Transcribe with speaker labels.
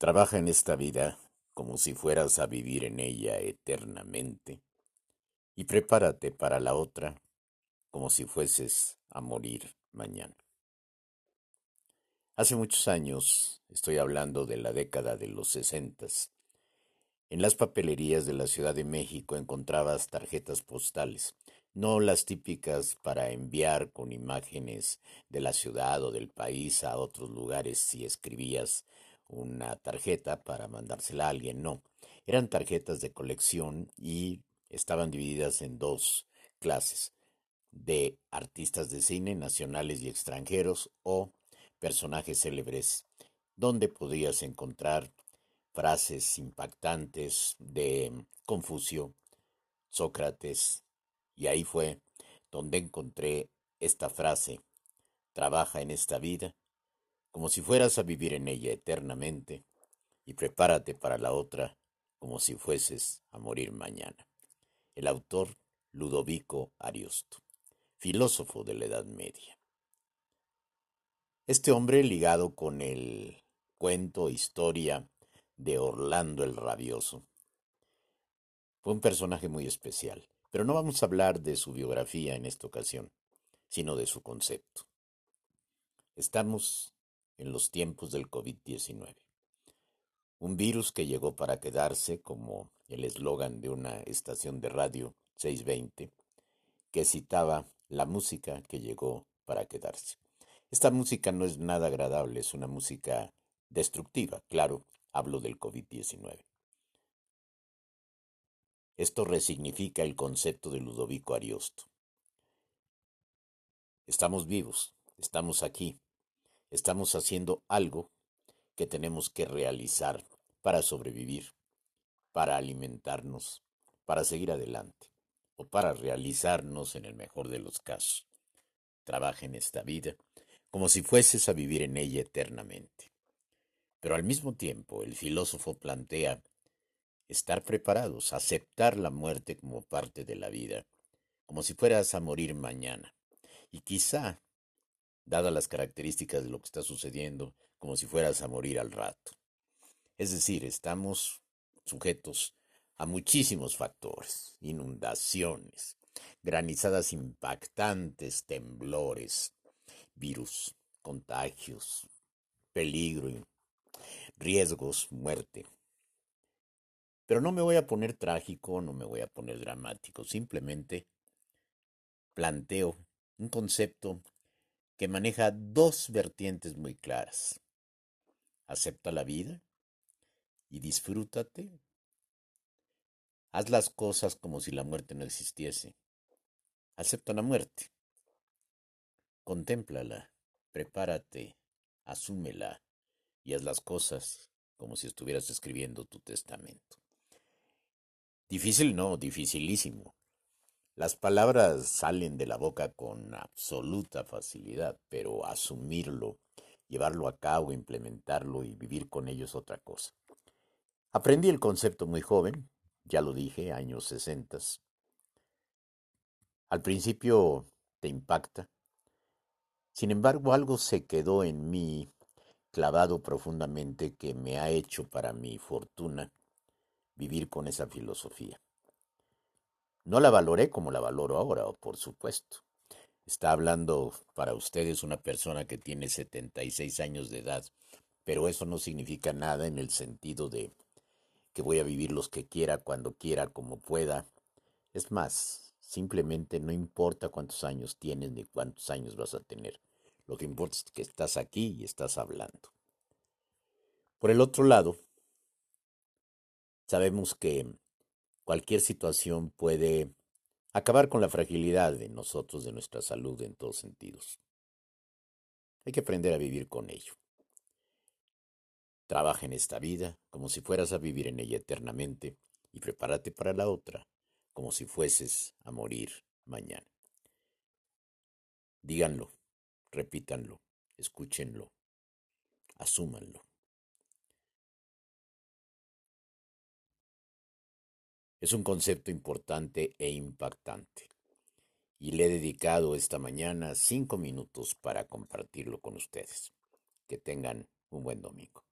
Speaker 1: Trabaja en esta vida como si fueras a vivir en ella eternamente y prepárate para la otra como si fueses a morir mañana. Hace muchos años, estoy hablando de la década de los sesentas, en las papelerías de la Ciudad de México encontrabas tarjetas postales, no las típicas para enviar con imágenes de la ciudad o del país a otros lugares si escribías una tarjeta para mandársela a alguien, no. Eran tarjetas de colección y estaban divididas en dos clases, de artistas de cine nacionales y extranjeros o personajes célebres, donde podías encontrar frases impactantes de Confucio, Sócrates, y ahí fue donde encontré esta frase, trabaja en esta vida como si fueras a vivir en ella eternamente, y prepárate para la otra como si fueses a morir mañana. El autor Ludovico Ariosto, filósofo de la Edad Media. Este hombre ligado con el cuento, historia de Orlando el Rabioso, fue un personaje muy especial, pero no vamos a hablar de su biografía en esta ocasión, sino de su concepto. Estamos en los tiempos del COVID-19. Un virus que llegó para quedarse, como el eslogan de una estación de radio 620, que citaba la música que llegó para quedarse. Esta música no es nada agradable, es una música destructiva, claro, hablo del COVID-19. Esto resignifica el concepto de Ludovico Ariosto. Estamos vivos, estamos aquí, estamos haciendo algo que tenemos que realizar para sobrevivir, para alimentarnos, para seguir adelante o para realizarnos en el mejor de los casos. Trabaja en esta vida como si fueses a vivir en ella eternamente. Pero al mismo tiempo el filósofo plantea estar preparados, aceptar la muerte como parte de la vida, como si fueras a morir mañana. Y quizá dadas las características de lo que está sucediendo, como si fueras a morir al rato. Es decir, estamos sujetos a muchísimos factores, inundaciones, granizadas impactantes, temblores, virus, contagios, peligro, riesgos, muerte. Pero no me voy a poner trágico, no me voy a poner dramático, simplemente planteo un concepto que maneja dos vertientes muy claras. Acepta la vida y disfrútate. Haz las cosas como si la muerte no existiese. Acepta la muerte. Contémplala, prepárate, asúmela y haz las cosas como si estuvieras escribiendo tu testamento. Difícil no, dificilísimo. Las palabras salen de la boca con absoluta facilidad, pero asumirlo, llevarlo a cabo, implementarlo y vivir con ello es otra cosa. Aprendí el concepto muy joven, ya lo dije, años sesentas. Al principio te impacta. Sin embargo, algo se quedó en mí clavado profundamente que me ha hecho para mi fortuna vivir con esa filosofía. No la valoré como la valoro ahora, por supuesto. Está hablando para ustedes una persona que tiene 76 años de edad, pero eso no significa nada en el sentido de que voy a vivir los que quiera, cuando quiera, como pueda. Es más, simplemente no importa cuántos años tienes ni cuántos años vas a tener. Lo que importa es que estás aquí y estás hablando. Por el otro lado, sabemos que Cualquier situación puede acabar con la fragilidad de nosotros, de nuestra salud en todos sentidos. Hay que aprender a vivir con ello. Trabaja en esta vida como si fueras a vivir en ella eternamente y prepárate para la otra como si fueses a morir mañana. Díganlo, repítanlo, escúchenlo, asúmanlo. Es un concepto importante e impactante. Y le he dedicado esta mañana cinco minutos para compartirlo con ustedes. Que tengan un buen domingo.